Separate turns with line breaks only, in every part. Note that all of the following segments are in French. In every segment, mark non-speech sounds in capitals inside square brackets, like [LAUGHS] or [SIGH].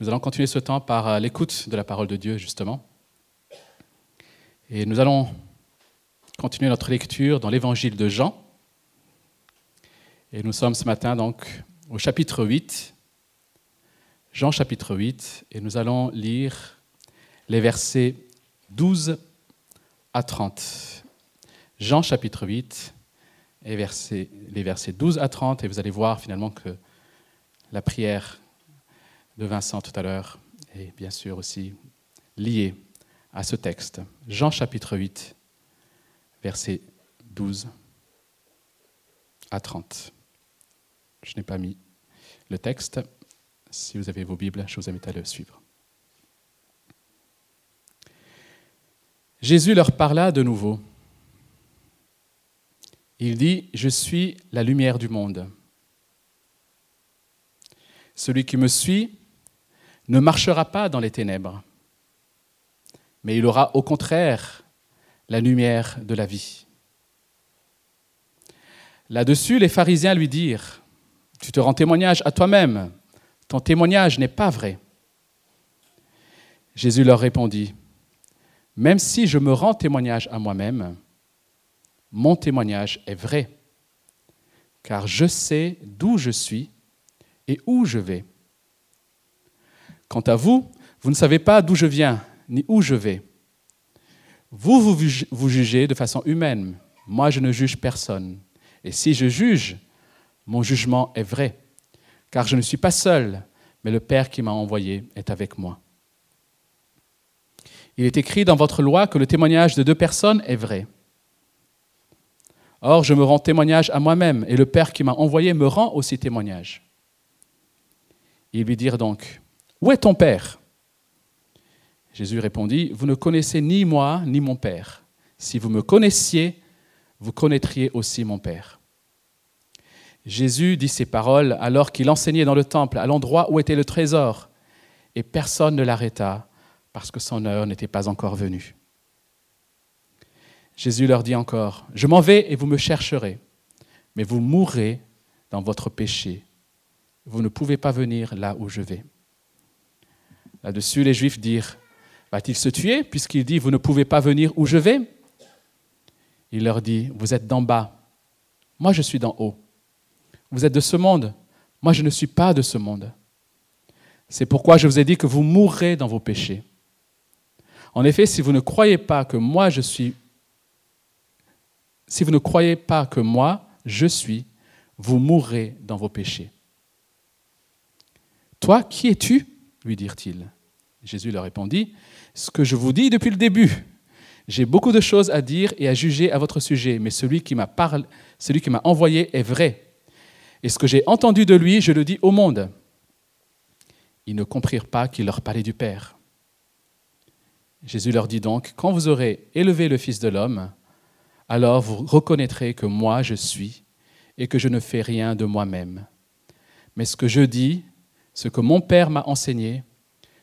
Nous allons continuer ce temps par euh, l'écoute de la parole de Dieu, justement. Et nous allons continuer notre lecture dans l'évangile de Jean. Et nous sommes ce matin donc au chapitre 8, Jean chapitre 8, et nous allons lire les versets 12 à 30. Jean chapitre 8, et les versets 12 à 30, et vous allez voir finalement que la prière de Vincent tout à l'heure est bien sûr aussi liée à ce texte. Jean chapitre 8, versets 12 à 30. Je n'ai pas mis le texte. Si vous avez vos Bibles, je vous invite à le suivre. Jésus leur parla de nouveau. Il dit, Je suis la lumière du monde. Celui qui me suit ne marchera pas dans les ténèbres, mais il aura au contraire la lumière de la vie. Là-dessus, les pharisiens lui dirent, Tu te rends témoignage à toi-même, ton témoignage n'est pas vrai. Jésus leur répondit, Même si je me rends témoignage à moi-même, mon témoignage est vrai, car je sais d'où je suis et où je vais. Quant à vous, vous ne savez pas d'où je viens ni où je vais. Vous, vous, jugez de façon humaine. Moi, je ne juge personne. Et si je juge, mon jugement est vrai, car je ne suis pas seul, mais le Père qui m'a envoyé est avec moi. Il est écrit dans votre loi que le témoignage de deux personnes est vrai. Or, je me rends témoignage à moi-même, et le Père qui m'a envoyé me rend aussi témoignage. Ils lui dirent donc, Où est ton Père? Jésus répondit, Vous ne connaissez ni moi ni mon Père. Si vous me connaissiez, vous connaîtriez aussi mon Père. Jésus dit ces paroles alors qu'il enseignait dans le temple, à l'endroit où était le trésor, et personne ne l'arrêta parce que son heure n'était pas encore venue. Jésus leur dit encore, Je m'en vais et vous me chercherez, mais vous mourrez dans votre péché. Vous ne pouvez pas venir là où je vais. Là-dessus, les Juifs dirent, Va-t-il se tuer puisqu'il dit, Vous ne pouvez pas venir où je vais? Il leur dit, Vous êtes d'en bas, moi je suis d'en haut. Vous êtes de ce monde, moi je ne suis pas de ce monde. C'est pourquoi je vous ai dit que vous mourrez dans vos péchés. En effet, si vous ne croyez pas que moi je suis, si vous ne croyez pas que moi je suis, vous mourrez dans vos péchés. Toi, qui es-tu? Lui dirent-ils. Jésus leur répondit, ce que je vous dis depuis le début. J'ai beaucoup de choses à dire et à juger à votre sujet, mais celui qui m'a celui qui m'a envoyé est vrai. Et ce que j'ai entendu de lui, je le dis au monde. Ils ne comprirent pas qu'il leur parlait du Père. Jésus leur dit donc, quand vous aurez élevé le Fils de l'homme, alors vous reconnaîtrez que moi je suis et que je ne fais rien de moi-même. Mais ce que je dis, ce que mon Père m'a enseigné,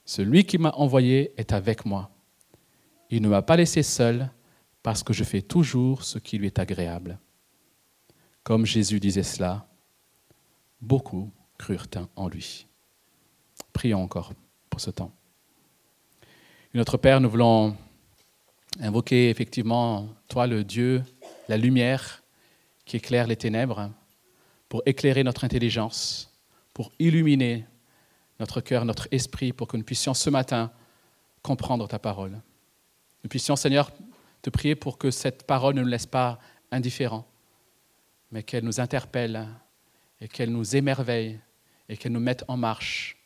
celui qui m'a envoyé est avec moi. Il ne m'a pas laissé seul parce que je fais toujours ce qui lui est agréable. Comme Jésus disait cela, beaucoup crurent en lui. Prions encore pour ce temps. Notre Père, nous voulons invoquer effectivement toi, le Dieu, la lumière qui éclaire les ténèbres, pour éclairer notre intelligence, pour illuminer notre cœur, notre esprit, pour que nous puissions ce matin comprendre ta parole. Nous puissions, Seigneur, te prier pour que cette parole ne nous laisse pas indifférents, mais qu'elle nous interpelle et qu'elle nous émerveille et qu'elle nous mette en marche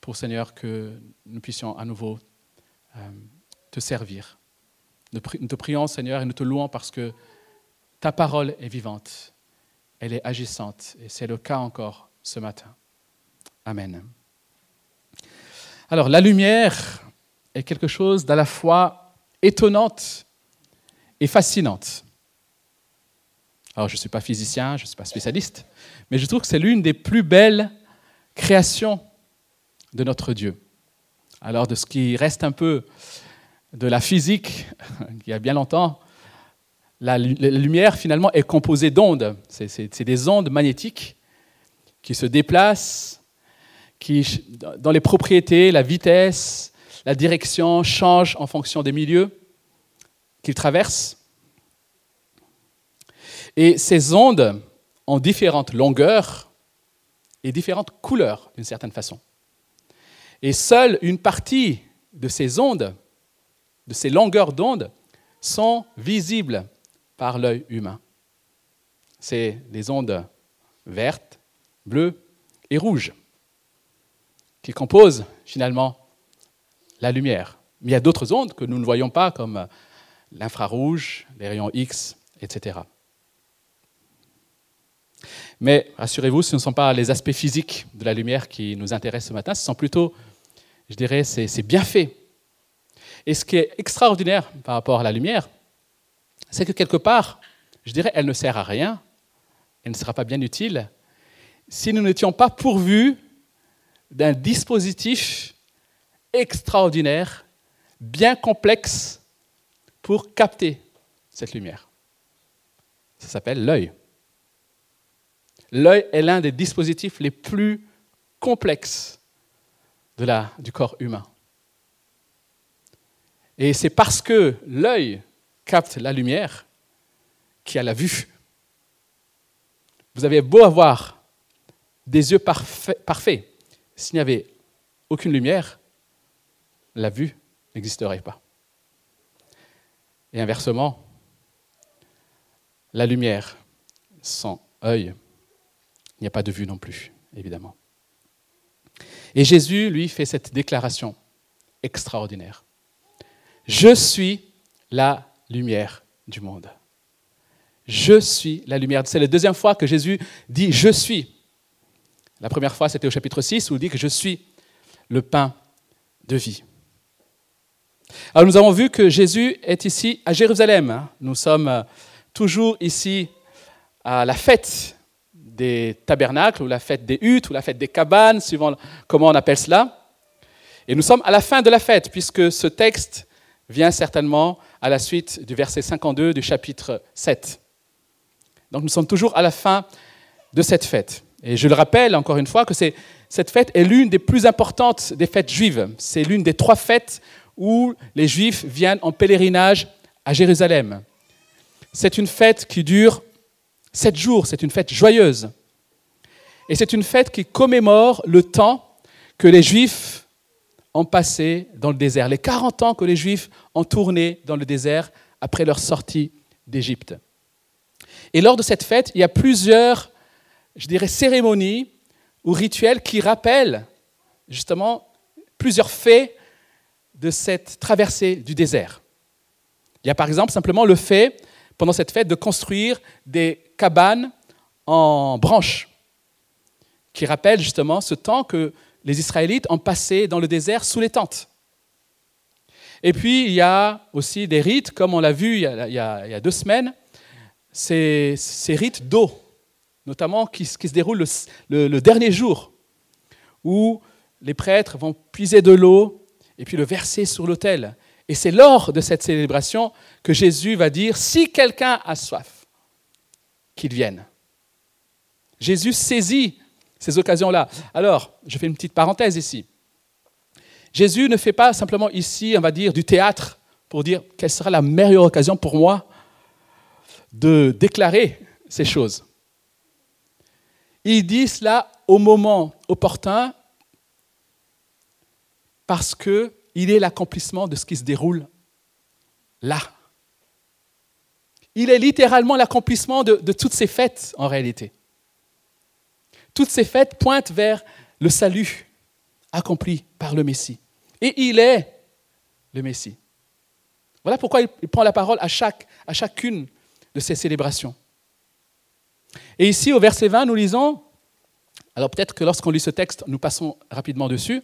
pour, Seigneur, que nous puissions à nouveau euh, te servir. Nous te prions, Seigneur, et nous te louons parce que ta parole est vivante, elle est agissante, et c'est le cas encore ce matin. Amen. Alors, la lumière est quelque chose d'à la fois étonnante et fascinante. Alors, je ne suis pas physicien, je ne suis pas spécialiste, mais je trouve que c'est l'une des plus belles créations de notre Dieu. Alors, de ce qui reste un peu de la physique, [LAUGHS] il y a bien longtemps, la, lumière finalement est composée d'ondes. C'est des ondes magnétiques qui se déplacent qui, dans les propriétés, la vitesse, la direction changent en fonction des milieux qu'il traverse. Et ces ondes ont différentes longueurs et différentes couleurs d'une certaine façon. Et seule une partie de ces ondes, de ces longueurs d'ondes, sont visibles par l'œil humain. C'est les ondes vertes, bleues et rouges qui composent finalement la lumière. Mais il y a d'autres ondes que nous ne voyons pas, comme l'infrarouge, les rayons X, etc. Mais rassurez-vous, ce ne sont pas les aspects physiques de la lumière qui nous intéressent ce matin, ce sont plutôt, je dirais, c'est bien fait. Et ce qui est extraordinaire par rapport à la lumière, c'est que quelque part, je dirais, elle ne sert à rien, elle ne sera pas bien utile, si nous n'étions pas pourvus d'un dispositif extraordinaire, bien complexe, pour capter cette lumière. Ça s'appelle l'œil. L'œil est l'un des dispositifs les plus complexes du corps humain. Et c'est parce que l'œil capte la lumière qu'il y a la vue. Vous avez beau avoir des yeux parfaits, s'il n'y avait aucune lumière, la vue n'existerait pas. Et inversement, la lumière sans œil, il n'y a pas de vue non plus, évidemment. Et Jésus, lui, fait cette déclaration extraordinaire. Je suis la lumière du monde. Je suis la lumière. C'est la deuxième fois que Jésus dit Je suis. La première fois, c'était au chapitre 6, où il dit que je suis le pain de vie. Alors nous avons vu que Jésus est ici à Jérusalem. Nous sommes euh, toujours ici à la fête des tabernacles, ou la fête des huttes, ou la fête des cabanes, suivant comment on appelle cela. Et nous sommes à la fin de la fête, puisque ce texte vient certainement à la suite du verset 52 du chapitre 7. Donc nous sommes toujours à la fin de cette fête. Et je le rappelle encore une fois que cette fête est l'une des plus importantes des fêtes juives. C'est l'une des trois fêtes où les Juifs viennent en pèlerinage à Jérusalem. C'est une fête qui dure sept jours, c'est une fête joyeuse. Et c'est une fête qui commémore le temps que les Juifs ont passé dans le désert, les 40 ans que les Juifs ont tourné dans le désert après leur sortie d'Égypte. Et lors de cette fête, il y a plusieurs, je dirais, cérémonies ou rituels qui rappellent justement plusieurs faits de cette traversée du désert. Il y a par exemple simplement le fait, pendant cette fête, de construire des cabanes en branches, qui rappellent justement ce temps que les Israélites ont passé dans le désert sous les tentes. Et puis, il y a aussi des rites, comme on l'a vu il y, a, deux semaines, ces, rites d'eau, notamment qui, se déroulent le dernier jour, où les prêtres vont puiser de l'eau et puis le verser sur l'autel. Et c'est lors de cette célébration que Jésus va dire, si quelqu'un a soif, qu'il vienne. Jésus saisit ces occasions-là. Alors, je fais une petite parenthèse ici. Jésus ne fait pas simplement ici, on va dire, du théâtre pour dire quelle sera la meilleure occasion pour moi de déclarer ces choses. Il dit cela au moment opportun parce qu'il est l'accomplissement de ce qui se déroule là. Il est littéralement l'accomplissement de, toutes ces fêtes en réalité. Toutes ces fêtes pointent vers le salut accompli par le Messie. Et il est le Messie. Voilà pourquoi il prend la parole à chacune de ces célébrations. Et ici, au verset 20, nous lisons, alors peut-être que lorsqu'on lit ce texte, nous passons rapidement dessus,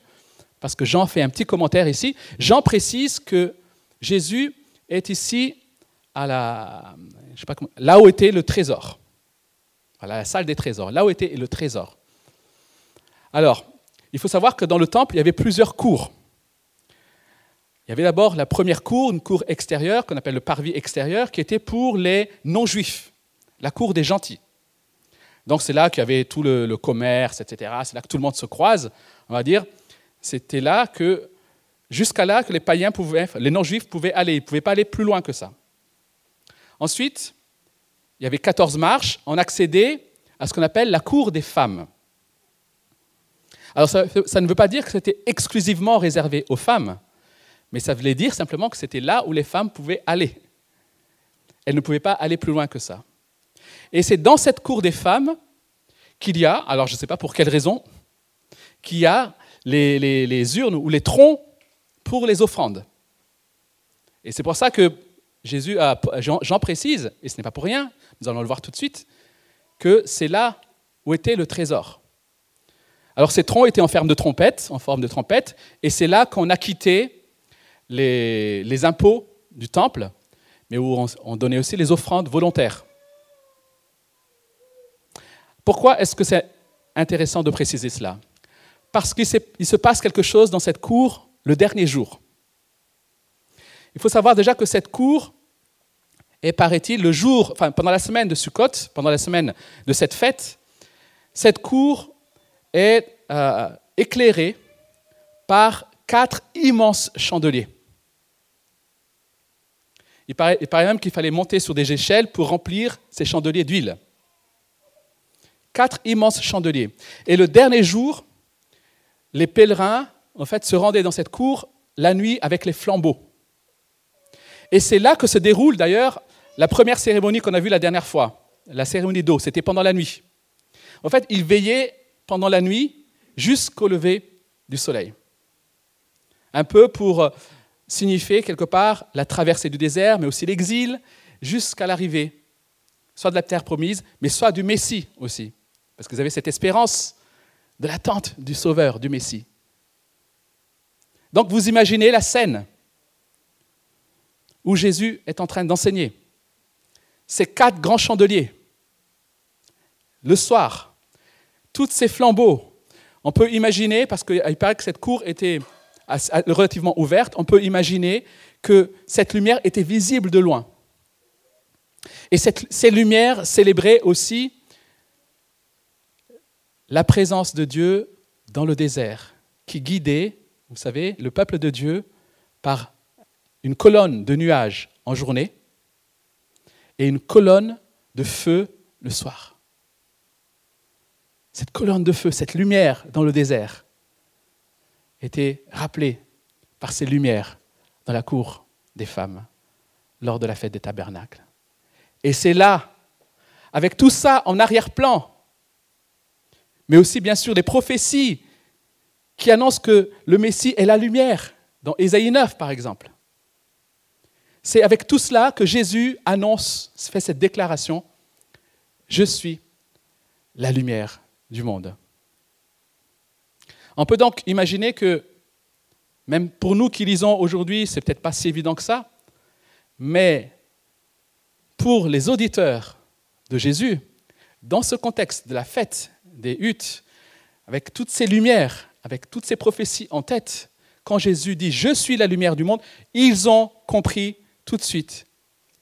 parce que Jean fait un petit commentaire ici. Jean précise que Jésus est ici à la, je sais pas là où était le trésor, la salle des trésors, là où était le trésor. Alors, il faut savoir que dans le temple, il y avait plusieurs cours. Il y avait d'abord la première cour, une cour extérieure qu'on appelle le parvis extérieur, qui était pour les non-juifs, la cour des gentils. Donc c'est là qu'il y avait tout le, commerce, etc. C'est là que tout le monde se croise, on va dire. C'était là que, jusqu'à là, que les païens pouvaient, les non-juifs pouvaient aller. Ils ne pouvaient pas aller plus loin que ça. Ensuite, il y avait 14 marches. On accédait à ce qu'on appelle la cour des femmes. Alors ça ne veut pas dire que c'était exclusivement réservé aux femmes, mais ça voulait dire simplement que c'était là où les femmes pouvaient aller. Elles ne pouvaient pas aller plus loin que ça. Et c'est dans cette cour des femmes qu'il y a, alors je ne sais pas pour quelle raison, qu'il y a les, urnes ou les troncs pour les offrandes. Et c'est pour ça que Jésus a, Jean, précise, et ce n'est pas pour rien, nous allons le voir tout de suite, que c'est là où était le trésor. Alors ces troncs étaient en forme de trompette, en forme de trompette, et c'est là qu'on acquittait les, les impôts du temple, mais où on donnait aussi les offrandes volontaires. Pourquoi est-ce que c'est intéressant de préciser cela? Parce qu'il se passe quelque chose dans cette cour le dernier jour. Il faut savoir déjà que cette cour est, paraît-il, le jour, pendant la semaine de Sukkot, pendant la semaine de cette fête, cette cour est euh, éclairée par quatre immenses chandeliers. Il paraît même qu'il fallait monter sur des échelles pour remplir ces chandeliers d'huile. Quatre immenses chandeliers. Et le dernier jour, les pèlerins, en fait, se rendaient dans cette cour la nuit avec les flambeaux. Et c'est là que se déroule d'ailleurs la première cérémonie qu'on a vue la dernière fois, la cérémonie d'eau. C'était pendant la nuit. En fait, ils veillaient pendant la nuit jusqu'au lever du soleil. Un peu pour euh, signifier quelque part la traversée du désert, mais aussi l'exil, jusqu'à l'arrivée, soit de la terre promise, mais soit du Messie aussi. Parce que vous avez cette espérance de l'attente du Sauveur, du Messie. Donc vous imaginez la scène où Jésus est en train d'enseigner. Ces quatre grands chandeliers, le soir, tous ces flambeaux, on peut imaginer, parce qu'il paraît que cette cour était relativement ouverte, on peut imaginer que cette lumière était visible de loin. Et ces lumières célébraient aussi la présence de Dieu dans le désert, qui guidait, vous savez, le peuple de Dieu par une colonne de nuages en journée et une colonne de feu le soir. Cette colonne de feu, cette lumière dans le désert, était rappelée par ces lumières dans la cour des femmes lors de la fête des tabernacles. Et c'est là, avec tout ça en arrière-plan, mais aussi bien sûr des prophéties qui annoncent que le Messie est la lumière, dans Ésaïe 9 par exemple. C'est avec tout cela que Jésus annonce, fait cette déclaration, je suis la lumière du monde. On peut donc imaginer que, même pour nous qui lisons aujourd'hui, c'est peut-être pas si évident que ça, mais pour les auditeurs de Jésus, dans ce contexte de la fête des huttes, avec toutes ces lumières, avec toutes ces prophéties en tête, quand Jésus dit Je suis la lumière du monde, ils ont compris tout de suite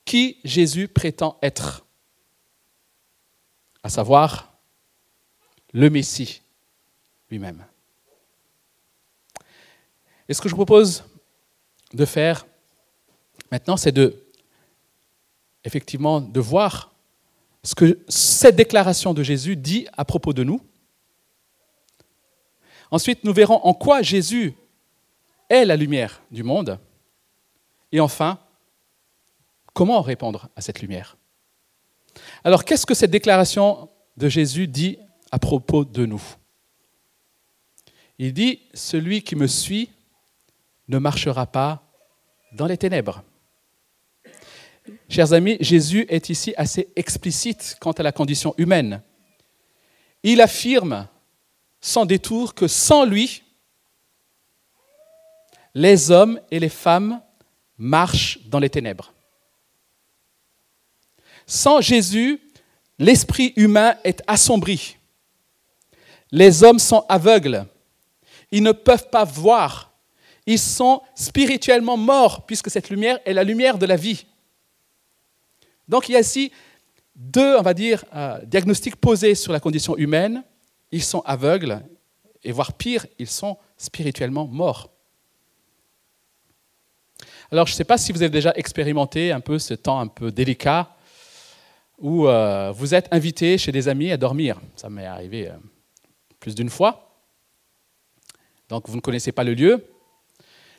qui Jésus prétend être, à savoir le Messie lui-même. Et ce que je vous propose de faire maintenant, c'est de, effectivement, de voir ce que cette déclaration de Jésus dit à propos de nous. Ensuite, nous verrons en quoi Jésus est la lumière du monde. Et enfin, comment répondre à cette lumière. Alors, qu'est-ce que cette déclaration de Jésus dit à propos de nous? Il dit, celui qui me suit ne marchera pas dans les ténèbres. Chers amis, Jésus est ici assez explicite quant à la condition humaine. Il affirme sans détour que sans lui, les hommes et les femmes marchent dans les ténèbres. Sans Jésus, l'esprit humain est assombri. Les hommes sont aveugles. Ils ne peuvent pas voir. Ils sont spirituellement morts, puisque cette lumière est la lumière de la vie. Donc il y a ici deux, on va dire, euh, diagnostics posés sur la condition humaine. Ils sont aveugles, et voire pire, ils sont spirituellement morts. Alors, je ne sais pas si vous avez déjà expérimenté un peu ce temps un peu délicat où euh, vous êtes invité chez des amis à dormir. Ça m'est arrivé euh, plus d'une fois. Donc, vous ne connaissez pas le lieu.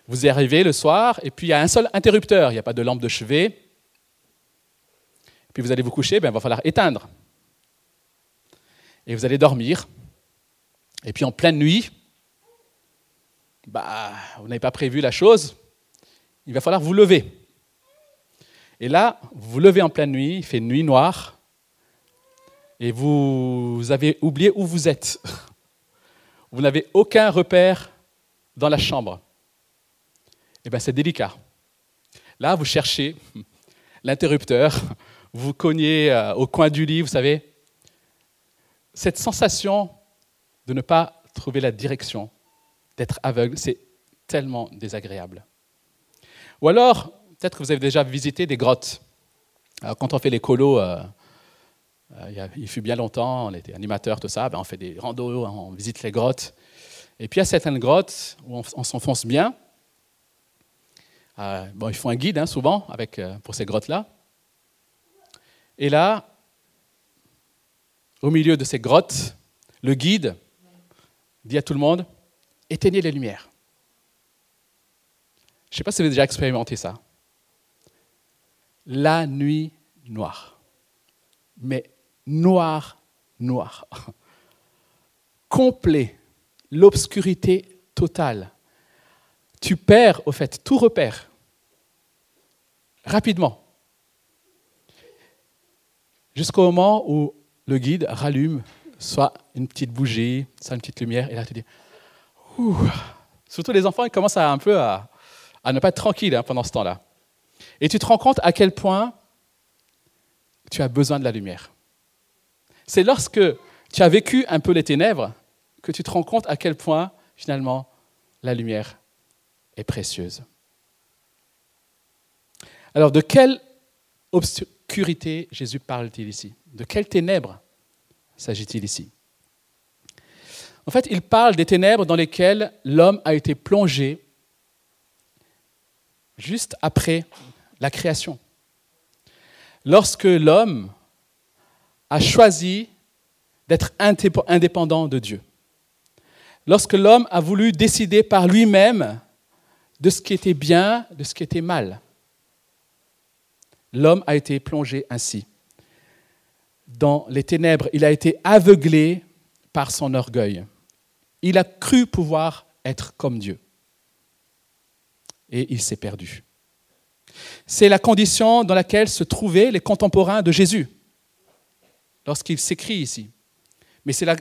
Vous y arrivez le soir, et puis il y a un seul interrupteur. Il n'y a pas de lampe de chevet. Puis vous allez vous coucher, ben, il va falloir éteindre. Et vous allez dormir. Et puis en pleine nuit, bah, vous n'avez pas prévu la chose, il va falloir vous lever. Et là, vous vous levez en pleine nuit, il fait nuit noire, et vous avez oublié où vous êtes. [LAUGHS] Vous n'avez aucun repère dans la chambre. Eh bien, c'est délicat. Là, vous cherchez l'interrupteur, vous cognez euh, au coin du lit, vous savez. Cette sensation de ne pas trouver la direction, d'être aveugle, c'est tellement désagréable. Ou alors, peut-être que vous avez déjà visité des grottes. quand on fait les colos, euh, euh, il fut bien longtemps, on était animateurs, tout ça, ben, on fait des randos, on visite les grottes. Et puis il y a certaines grottes où on, s'enfonce bien. Euh, bon, ils font un guide hein, souvent pour ces grottes-là. Et là, au milieu de ces grottes, le guide dit à tout le monde, éteignez les lumières. Je ne sais pas si vous avez déjà expérimenté ça. La nuit noire. Mais noir, noir. [LAUGHS] Complet. L'obscurité totale. Tu perds, au fait, tout repère. Rapidement. Jusqu'au moment où le guide rallume soit une petite bougie, soit une petite lumière, et là tu dis. Surtout les enfants, ils commencent un peu à, ne pas être tranquilles hein, pendant ce temps-là. Et tu te rends compte à quel point tu as besoin de la lumière. C'est lorsque tu as vécu un peu les ténèbres que tu te rends compte à quel point, finalement, la lumière est précieuse. Alors, de quelle Jésus parle-t-il ici? De quelles ténèbres s'agit-il ici? En fait, il parle des ténèbres dans lesquelles l'homme a été plongé juste après la création. Lorsque l'homme a choisi d'être indépendant de Dieu. Lorsque l'homme a voulu décider par lui-même de ce qui était bien, de ce qui était mal. L'homme a été plongé ainsi dans les ténèbres, il a été aveuglé par son orgueil. Il a cru pouvoir être comme Dieu. Et il s'est perdu. C'est la condition dans laquelle se trouvaient les contemporains de Jésus, lorsqu'il s'écrit ici. Mais c'est la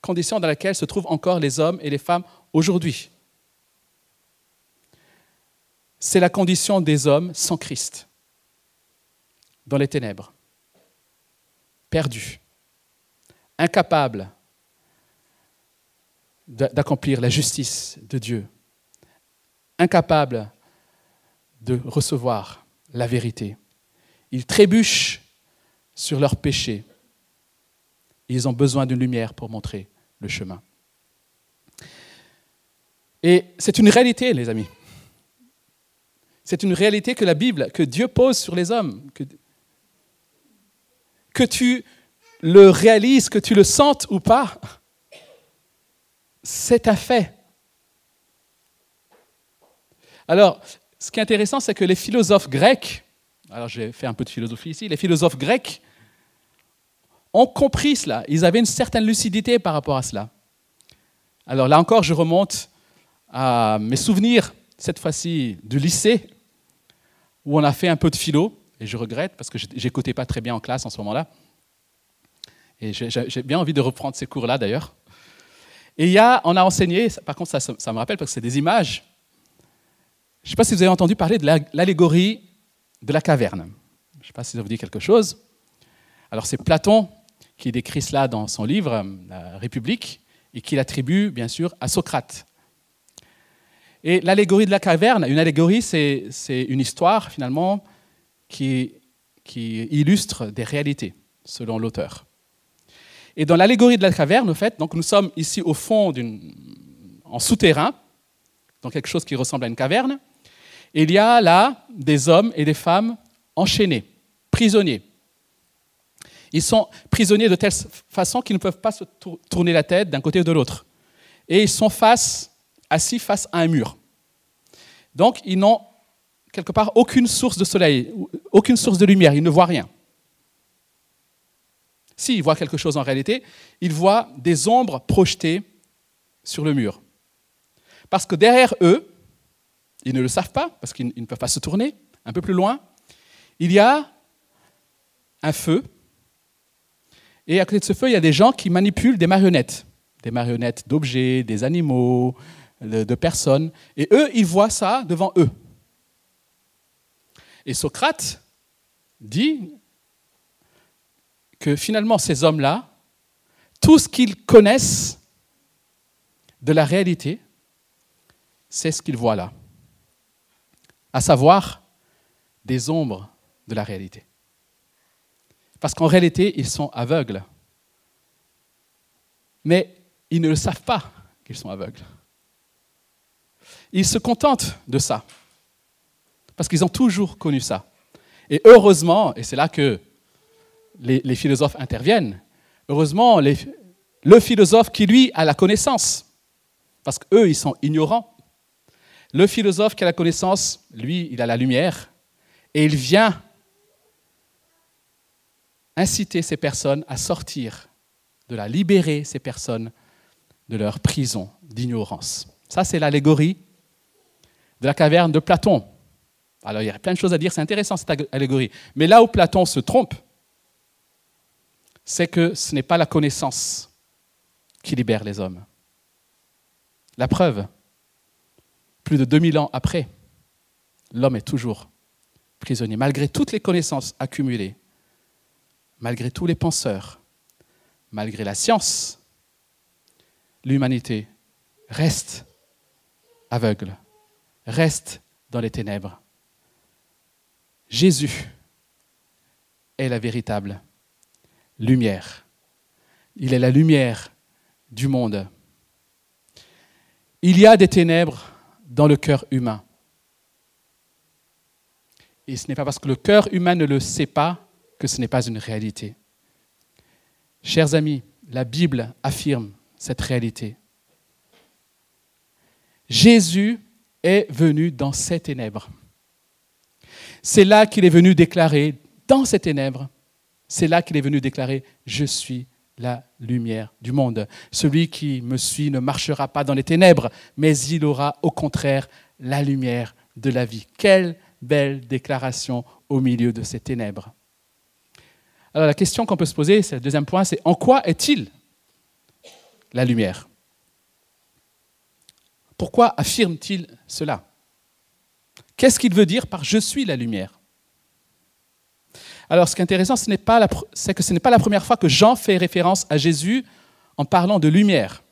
condition dans laquelle se trouvent encore les hommes et les femmes aujourd'hui. C'est la condition des hommes sans Christ, dans les ténèbres perdu, incapable d'accomplir la justice de Dieu, incapable de recevoir la vérité. Ils trébuchent sur leurs péchés. Ils ont besoin d'une lumière pour montrer le chemin. Et c'est une réalité, les amis. C'est une réalité que la Bible, que Dieu pose sur les hommes, que tu le réalises, que tu le sentes ou pas, c'est un fait. Alors, ce qui est intéressant, c'est que les philosophes grecs, alors j'ai fait un peu de philosophie ici, les philosophes grecs ont compris cela. Ils avaient une certaine lucidité par rapport à cela. Alors là encore, je remonte à mes souvenirs, cette fois-ci du lycée, où on a fait un peu de philo et je regrette parce que j'écoutais pas très bien en classe en ce moment-là. Et j'ai bien envie de reprendre ces cours-là d'ailleurs. Et il y a, on a enseigné, par contre ça, ça me rappelle parce que c'est des images. Je ne sais pas si vous avez entendu parler de l'allégorie de la caverne. Je ne sais pas si ça vous dit quelque chose. Alors c'est Platon qui décrit cela dans son livre, La République, et qui l'attribue bien sûr à Socrate. Et l'allégorie de la caverne, une allégorie, c'est une histoire finalement qui, qui illustre des réalités, selon l'auteur. Et dans l'allégorie de la caverne, au fait, donc nous sommes ici au fond, en souterrain, dans quelque chose qui ressemble à une caverne. Il y a là des hommes et des femmes enchaînés, prisonniers. Ils sont prisonniers de telle façon qu'ils ne peuvent pas se tourner la tête d'un côté ou de l'autre. Et ils sont face, assis face à un mur. Donc, ils n'ont quelque part aucune source de soleil, aucune source de lumière, ils ne voient rien. S'ils voient quelque chose en réalité, ils voient des ombres projetées sur le mur. Parce que derrière eux, ils ne le savent pas, parce qu'ils ne peuvent pas se tourner, un peu plus loin, il y a un feu. Et à côté de ce feu, il y a des gens qui manipulent des marionnettes, des marionnettes d'objets, des animaux, de personnes. Et eux, ils voient ça devant eux. Et Socrate dit que finalement, ces hommes-là, tout ce qu'ils connaissent de la réalité, c'est ce qu'ils voient là, à savoir des ombres de la réalité. Parce qu'en réalité, ils sont aveugles. Mais ils ne le savent pas qu'ils sont aveugles. Ils se contentent de ça parce qu'ils ont toujours connu ça. Et heureusement, et c'est là que les, philosophes interviennent, heureusement, le philosophe qui, lui, a la connaissance, parce qu'eux, ils sont ignorants, le philosophe qui a la connaissance, lui, il a la lumière, et il vient inciter ces personnes à sortir de la libérer ces personnes de leur prison d'ignorance. Ça, c'est l'allégorie de la caverne de Platon. Alors il y a plein de choses à dire, c'est intéressant cette allégorie. Mais là où Platon se trompe, c'est que ce n'est pas la connaissance qui libère les hommes. La preuve, plus de 2000 ans après, l'homme est toujours prisonnier, malgré toutes les connaissances accumulées, malgré tous les penseurs, malgré la science, l'humanité reste aveugle, reste dans les ténèbres. Jésus est la véritable lumière. Il est la lumière du monde. Il y a des ténèbres dans le cœur humain. Et ce n'est pas parce que le cœur humain ne le sait pas que ce n'est pas une réalité. Chers amis, la Bible affirme cette réalité. Jésus est venu dans ces ténèbres. C'est là qu'il est venu déclarer, dans ces ténèbres, c'est là qu'il est venu déclarer, je suis la lumière du monde. Celui qui me suit ne marchera pas dans les ténèbres, mais il aura au contraire la lumière de la vie. Quelle belle déclaration au milieu de ces ténèbres. Alors la question qu'on peut se poser, c'est le deuxième point, c'est en quoi est-il la lumière? Pourquoi affirme-t-il cela? Qu'est-ce qu'il veut dire par je suis la lumière Alors, ce qui est intéressant, c'est que ce n'est pas la première fois que Jean fait référence à Jésus en parlant de lumière.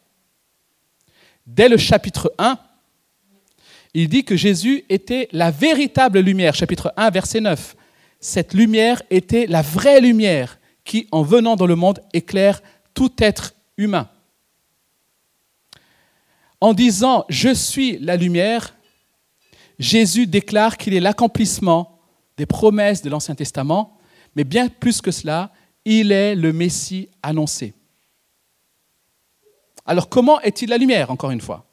Dès le chapitre 1, il dit que Jésus était la véritable lumière. Chapitre 1, verset 9. Cette lumière était la vraie lumière qui, en venant dans le monde, éclaire tout être humain. En disant Je suis la lumière, Jésus déclare qu'il est l'accomplissement des promesses de l'Ancien Testament, mais bien plus que cela, il est le Messie annoncé. Alors comment est-il la lumière, encore une fois?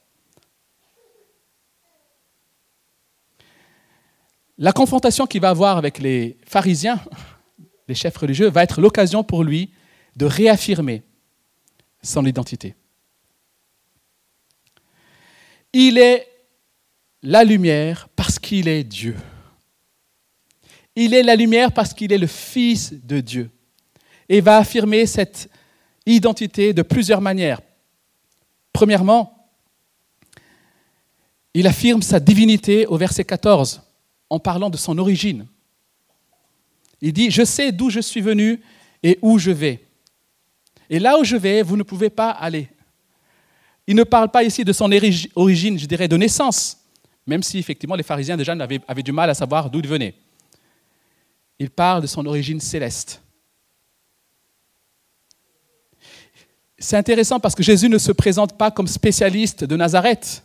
La confrontation qu'il va avoir avec les pharisiens, [LAUGHS] les chefs religieux, va être l'occasion pour lui de réaffirmer son identité. Il est la lumière parce qu'il est Dieu. Il est la lumière parce qu'il est le Fils de Dieu. Et va affirmer cette identité de plusieurs manières. Premièrement, il affirme sa divinité au verset 14 en parlant de son origine. Il dit, je sais d'où je suis venu et où je vais. Et là où je vais, vous ne pouvez pas aller. Il ne parle pas ici de son origine, je dirais, de naissance, même si effectivement les pharisiens déjà avaient, du mal à savoir d'où il venait. il parle de son origine céleste. C'est intéressant parce que Jésus ne se présente pas comme spécialiste de Nazareth,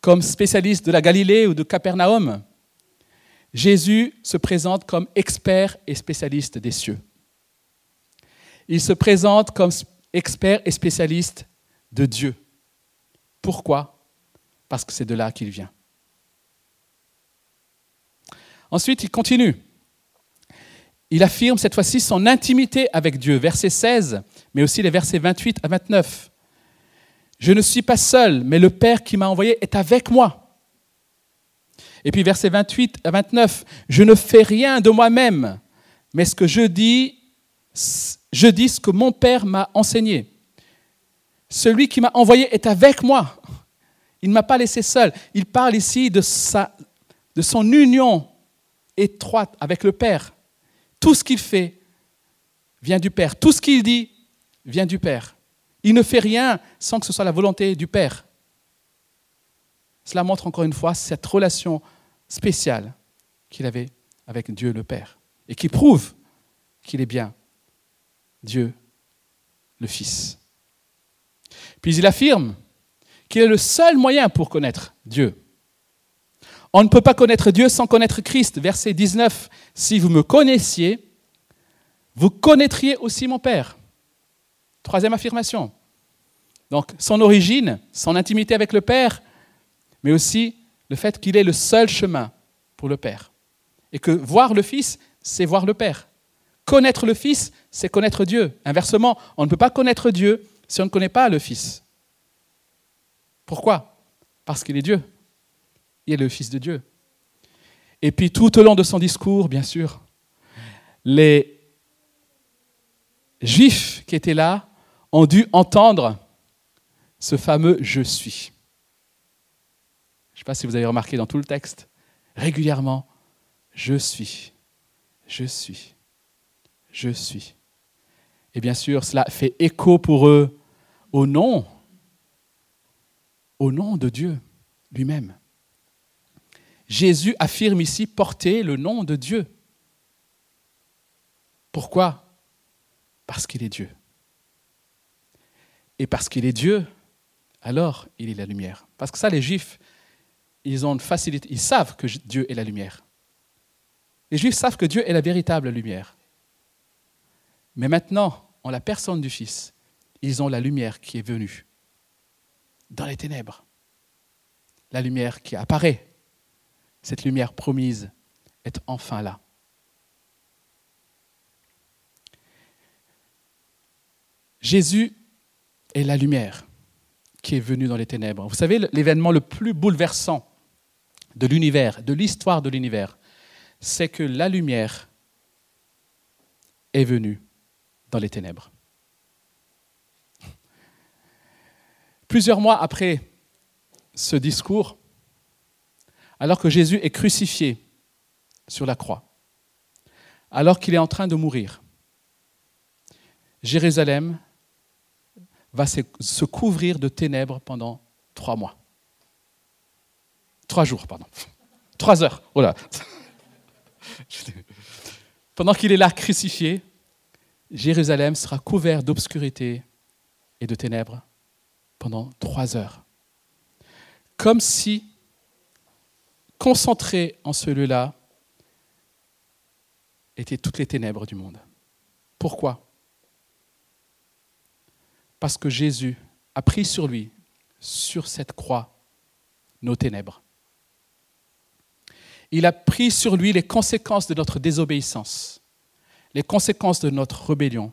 comme spécialiste de la Galilée ou de Capernaum. Jésus se présente comme expert et spécialiste des cieux. Il se présente comme expert et spécialiste de Dieu. Pourquoi? Parce que c'est de là qu'il vient. Ensuite, il continue. Il affirme cette fois-ci son intimité avec Dieu, verset 16, mais aussi les versets 28 à 29. Je ne suis pas seul, mais le Père qui m'a envoyé est avec moi. Et puis verset 28 à 29, je ne fais rien de moi-même, mais ce que je dis, je dis ce que mon Père m'a enseigné. Celui qui m'a envoyé est avec moi. Il ne m'a pas laissé seul. Il parle ici de, sa, de son union étroite avec le Père. Tout ce qu'il fait vient du Père. Tout ce qu'il dit vient du Père. Il ne fait rien sans que ce soit la volonté du Père. Cela montre encore une fois cette relation spéciale qu'il avait avec Dieu le Père et qui prouve qu'il est bien Dieu le Fils. Puis il affirme qu'il est le seul moyen pour connaître Dieu. On ne peut pas connaître Dieu sans connaître Christ. Verset 19, si vous me connaissiez, vous connaîtriez aussi mon Père. Troisième affirmation. Donc son origine, son intimité avec le Père, mais aussi le fait qu'il est le seul chemin pour le Père. Et que voir le Fils, c'est voir le Père. Connaître le Fils, c'est connaître Dieu. Inversement, on ne peut pas connaître Dieu si on ne connaît pas le Fils. Pourquoi? Parce qu'il est Dieu. Il est le Fils de Dieu. Et puis tout au long de son discours, bien sûr, les Juifs qui étaient là ont dû entendre ce fameux Je suis. Je ne sais pas si vous avez remarqué dans tout le texte, régulièrement, Je suis, je suis, je suis. Et bien sûr, cela fait écho pour eux au nom, au nom de Dieu lui-même. Jésus affirme ici porter le nom de Dieu. Pourquoi? Parce qu'il est Dieu. Et parce qu'il est Dieu, alors il est la lumière. Parce que ça, les Juifs, ils ont une facilité, ils savent que Dieu est la lumière. Les Juifs savent que Dieu est la véritable lumière. Mais maintenant, en la personne du Fils, ils ont la lumière qui est venue dans les ténèbres. La lumière qui apparaît cette lumière promise est enfin là. Jésus est la lumière qui est venue dans les ténèbres. Vous savez, l'événement le plus bouleversant de l'univers, de l'histoire de l'univers, c'est que la lumière est venue dans les ténèbres. Plusieurs mois après ce discours, alors que Jésus est crucifié sur la croix, alors qu'il est en train de mourir, Jérusalem va se couvrir de ténèbres pendant trois mois. Trois jours, pardon. Trois heures. Oh [LAUGHS] pendant qu'il est là crucifié, Jérusalem sera couvert d'obscurité et de ténèbres pendant trois heures. Comme si concentré en celui-là étaient toutes les ténèbres du monde. Pourquoi? Parce que Jésus a pris sur lui, sur cette croix, nos ténèbres. Il a pris sur lui les conséquences de notre désobéissance, les conséquences de notre rébellion,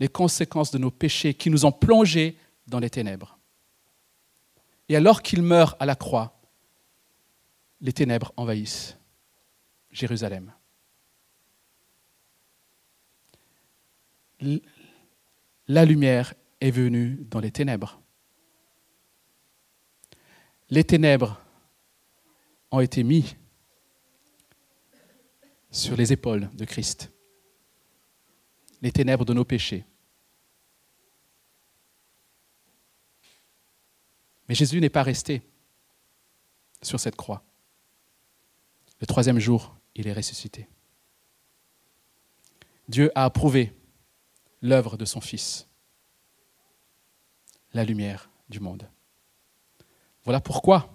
les conséquences de nos péchés qui nous ont plongés dans les ténèbres. Et alors qu'il meurt à la croix, les ténèbres envahissent Jérusalem. La lumière est venue dans les ténèbres. Les ténèbres ont été mis sur les épaules de Christ. Les ténèbres de nos péchés. Mais Jésus n'est pas resté sur cette croix. Le troisième jour, il est ressuscité. Dieu a approuvé l'œuvre de son Fils, la lumière du monde. Voilà pourquoi.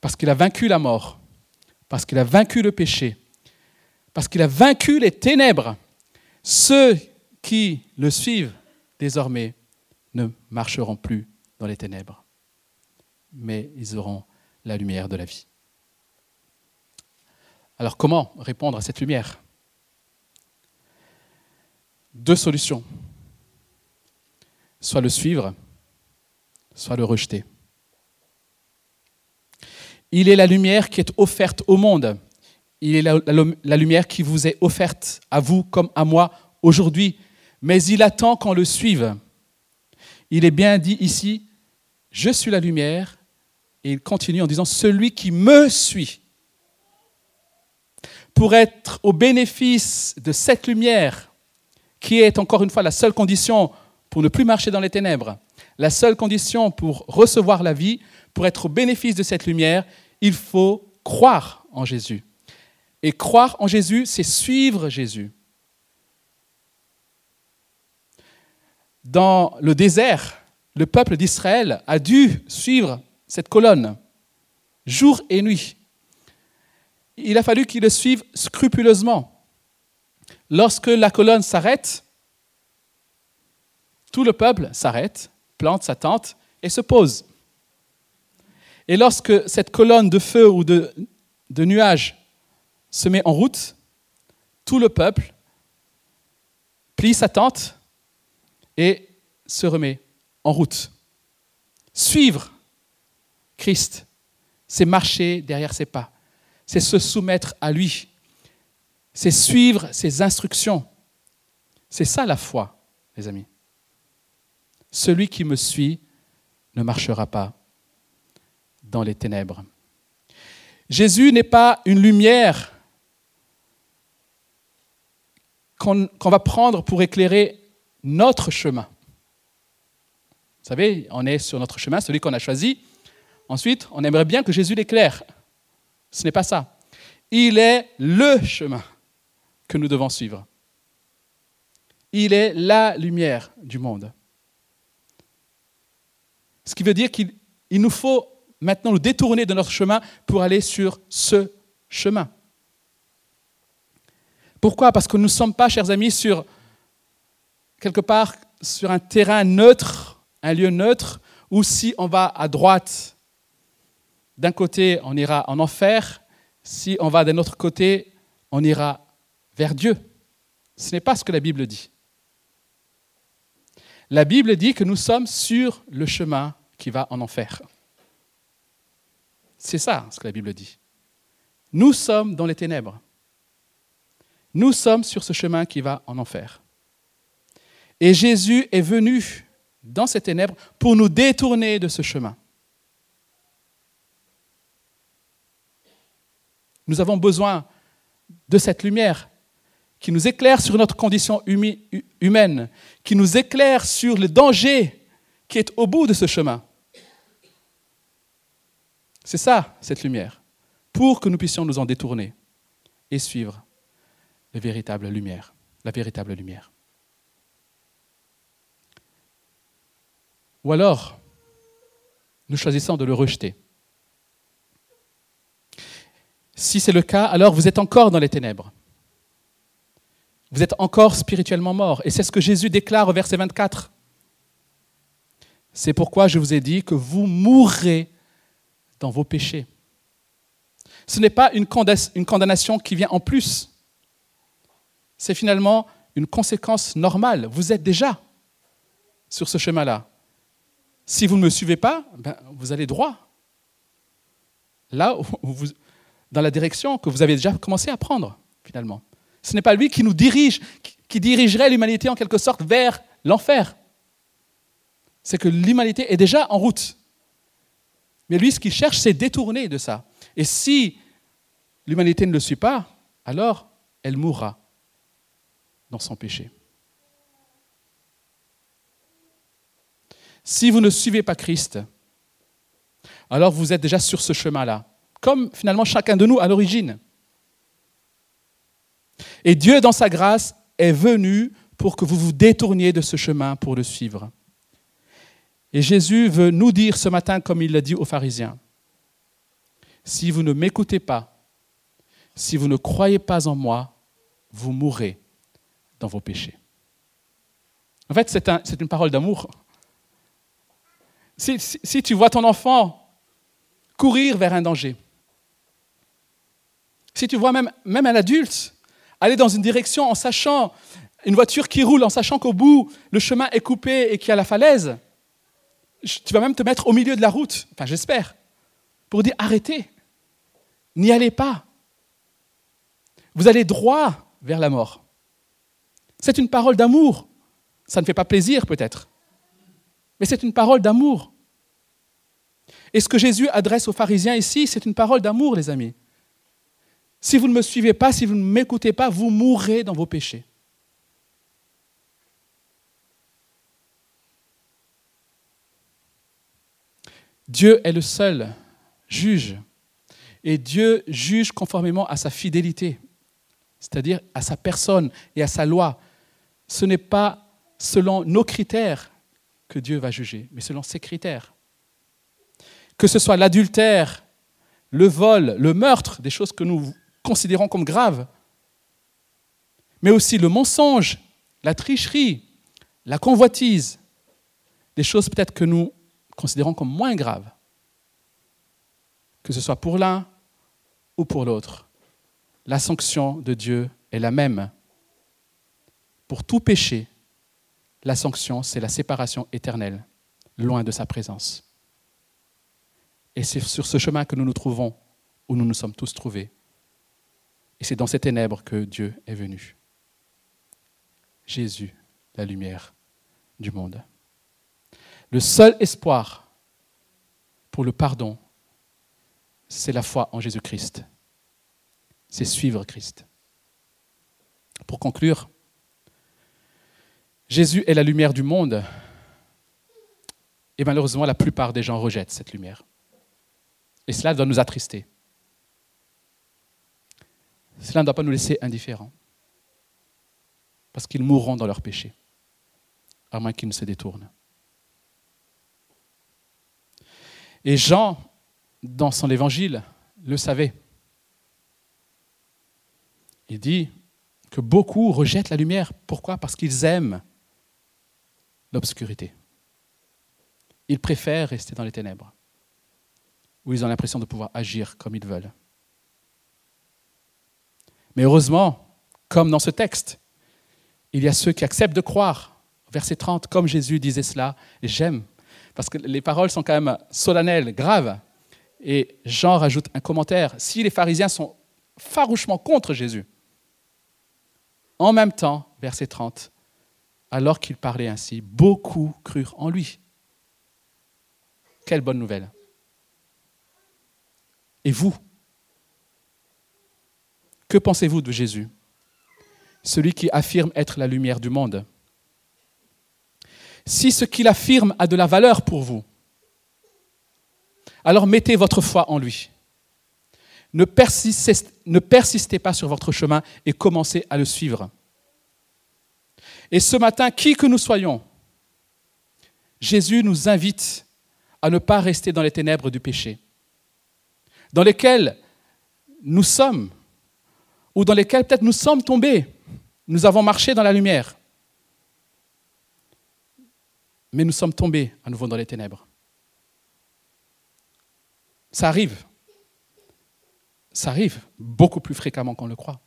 Parce qu'il a vaincu la mort, parce qu'il a vaincu le péché, parce qu'il a vaincu les ténèbres. Ceux qui le suivent désormais ne marcheront plus dans les ténèbres, mais ils auront la lumière de la vie. Alors comment répondre à cette lumière? Deux solutions. Soit le suivre, soit le rejeter. Il est la lumière qui est offerte au monde. Il est la, lumière qui vous est offerte à vous comme à moi aujourd'hui. Mais il attend qu'on le suive. Il est bien dit ici, je suis la lumière. Et il continue en disant, celui qui me suit. Pour être au bénéfice de cette lumière, qui est encore une fois la seule condition pour ne plus marcher dans les ténèbres, la seule condition pour recevoir la vie, pour être au bénéfice de cette lumière, il faut croire en Jésus. Et croire en Jésus, c'est suivre Jésus. Dans le désert, le peuple d'Israël a dû suivre cette colonne, jour et nuit. Il a fallu qu'il le suive scrupuleusement. Lorsque la colonne s'arrête, tout le peuple s'arrête plante sa tente et se pose. Et lorsque cette colonne de feu ou de, de nuages se met en route, tout le peuple plie sa tente et se remet en route. Suivre Christ, c'est marcher derrière ses pas, c'est se soumettre à lui, c'est suivre ses instructions. C'est ça la foi, les amis. Celui qui me suit ne marchera pas dans les ténèbres. Jésus n'est pas une lumière qu'on va prendre pour éclairer notre chemin. Vous savez, on est sur notre chemin, celui qu'on a choisi. Ensuite, on aimerait bien que Jésus l'éclaire. Ce n'est pas ça. Il est le chemin que nous devons suivre. Il est la lumière du monde. Ce qui veut dire qu'il nous faut maintenant nous détourner de notre chemin pour aller sur ce chemin. Pourquoi? Parce que nous ne sommes pas, chers amis, sur quelque part sur un terrain neutre, un lieu neutre, où si on va à droite, d'un côté, on ira en enfer, si on va d'un autre côté, on ira vers Dieu. Ce n'est pas ce que la Bible dit. La Bible dit que nous sommes sur le chemin qui va en enfer. C'est ça ce que la Bible dit. Nous sommes dans les ténèbres. Nous sommes sur ce chemin qui va en enfer. Et Jésus est venu dans ces ténèbres pour nous détourner de ce chemin. Nous avons besoin de cette lumière qui nous éclaire sur notre condition humaine, qui nous éclaire sur le danger qui est au bout de ce chemin. C'est ça, cette lumière, pour que nous puissions nous en détourner et suivre la véritable lumière, la véritable lumière. Ou alors, nous choisissons de le rejeter. Si c'est le cas, alors vous êtes encore dans les ténèbres. Vous êtes encore spirituellement mort. Et c'est ce que Jésus déclare au verset 24. C'est pourquoi je vous ai dit que vous mourrez dans vos péchés. Ce n'est pas une condamnation qui vient en plus. C'est finalement une conséquence normale. Vous êtes déjà sur ce chemin-là. Si vous ne me suivez pas, ben, vous allez droit. Là, dans la direction que vous avez déjà commencé à prendre, finalement. Ce n'est pas lui qui nous dirige, qui dirigerait l'humanité en quelque sorte vers l'enfer. C'est que l'humanité est déjà en route. Mais lui, ce qu'il cherche, c'est détourner de ça. Et si l'humanité ne le suit pas, alors elle mourra dans son péché. Si vous ne suivez pas Christ, alors vous êtes déjà sur ce chemin-là, comme finalement chacun de nous à l'origine. Et Dieu, dans sa grâce, est venu pour que vous vous détourniez de ce chemin pour le suivre. Et Jésus veut nous dire ce matin, comme il l'a dit aux pharisiens, si vous ne m'écoutez pas, si vous ne croyez pas en moi, vous mourrez dans vos péchés. En fait, c'est un, une parole d'amour. Si, tu vois ton enfant courir vers un danger, si tu vois même, un adulte aller dans une direction en sachant, une voiture qui roule en sachant qu'au bout, le chemin est coupé et qu'il y a la falaise, tu vas même te mettre au milieu de la route, enfin j'espère, pour dire arrêtez, n'y allez pas. Vous allez droit vers la mort. C'est une parole d'amour. Ça ne fait pas plaisir peut-être, mais c'est une parole d'amour. Et ce que Jésus adresse aux pharisiens ici, c'est une parole d'amour, les amis. Si vous ne me suivez pas, si vous ne m'écoutez pas, vous mourrez dans vos péchés. Dieu est le seul juge. Et Dieu juge conformément à sa fidélité, c'est-à-dire à sa personne et à sa loi. Ce n'est pas selon nos critères que Dieu va juger, mais selon ses critères. Que ce soit l'adultère, le vol, le meurtre, des choses que nous considérons comme graves, mais aussi le mensonge, la tricherie, la convoitise, des choses peut-être que nous considérons comme moins graves, que ce soit pour l'un ou pour l'autre. La sanction de Dieu est la même. Pour tout péché, la sanction, c'est la séparation éternelle, loin de sa présence. Et c'est sur ce chemin que nous nous trouvons, où nous nous sommes tous trouvés. Et c'est dans ces ténèbres que Dieu est venu. Jésus, la lumière du monde. Le seul espoir pour le pardon, c'est la foi en Jésus-Christ. C'est suivre Christ. Pour conclure, Jésus est la lumière du monde et malheureusement la plupart des gens rejettent cette lumière. Et cela doit nous attrister. Cela ne doit pas nous laisser indifférents parce qu'ils mourront dans leur péché, à moins qu'ils ne se détournent. Et Jean, dans son évangile, le savait. Il dit que beaucoup rejettent la lumière. Pourquoi? Parce qu'ils aiment l'obscurité. Ils préfèrent rester dans les ténèbres, où ils ont l'impression de pouvoir agir comme ils veulent. Mais heureusement, comme dans ce texte, il y a ceux qui acceptent de croire. Verset 30, comme Jésus disait cela, j'aime parce que les paroles sont quand même solennelles, graves. Et Jean rajoute un commentaire. Si les pharisiens sont farouchement contre Jésus, en même temps, verset 30, alors qu'il parlait ainsi, beaucoup crurent en lui. Quelle bonne nouvelle. Et vous Que pensez-vous de Jésus Celui qui affirme être la lumière du monde? Si ce qu'il affirme a de la valeur pour vous, alors mettez votre foi en lui. Ne persistez, pas sur votre chemin et commencez à le suivre. Et ce matin, qui que nous soyons, Jésus nous invite à ne pas rester dans les ténèbres du péché, dans lesquelles nous sommes, ou dans lesquelles peut-être nous sommes tombés. Nous avons marché dans la lumière mais nous sommes tombés à nouveau dans les ténèbres. Ça arrive. Ça arrive beaucoup plus fréquemment qu'on le croit.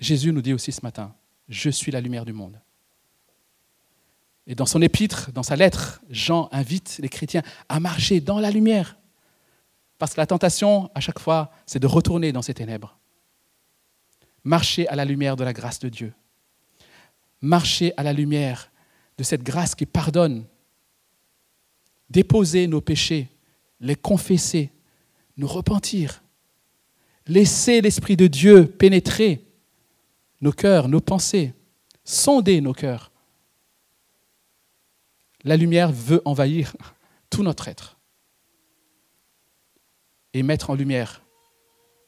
Jésus nous dit aussi ce matin, je suis la lumière du monde. Et dans son épître, dans sa lettre, Jean invite les chrétiens à marcher dans la lumière. Parce que la tentation, à chaque fois, c'est de retourner dans ces ténèbres. Marcher à la lumière de la grâce de Dieu. Marcher à la lumière de cette grâce qui pardonne. Déposer nos péchés, les confesser, nous repentir. Laisser l'Esprit de Dieu pénétrer nos cœurs, nos pensées, sonder nos cœurs. La lumière veut envahir [LAUGHS] tout notre être et mettre en lumière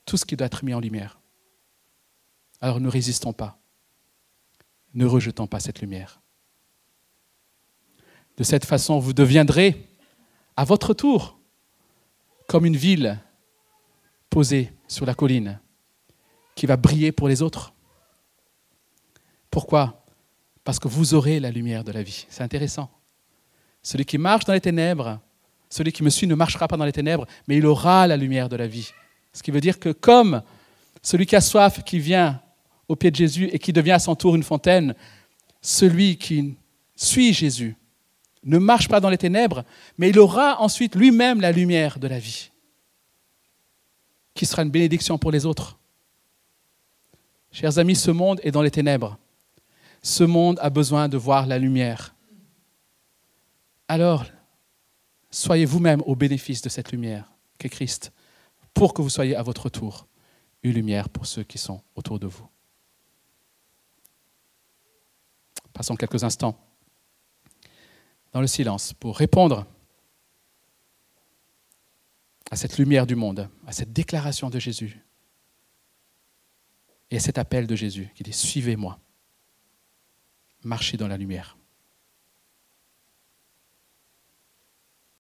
tout ce qui doit être mis en lumière. Alors ne résistons pas. Ne rejetons pas cette lumière. De cette façon, vous deviendrez à votre tour comme une ville posée sur la colline qui va briller pour les autres. Pourquoi? Parce que vous aurez la lumière de la vie. C'est intéressant. Celui qui marche dans les ténèbres, celui qui me suit ne marchera pas dans les ténèbres, mais il aura la lumière de la vie. Ce qui veut dire que comme celui qui a soif, qui vient au pied de Jésus et qui devient à son tour une fontaine, celui qui suit Jésus ne marche pas dans les ténèbres, mais il aura ensuite lui-même la lumière de la vie, qui sera une bénédiction pour les autres. Chers amis, ce monde est dans les ténèbres. Ce monde a besoin de voir la lumière. Alors, soyez vous-même au bénéfice de cette lumière qu'est Christ, pour que vous soyez à votre tour une lumière pour ceux qui sont autour de vous. Passons quelques instants dans le silence pour répondre à cette lumière du monde, à cette déclaration de Jésus et à cet appel de Jésus qui dit Suivez-moi, marchez dans la lumière.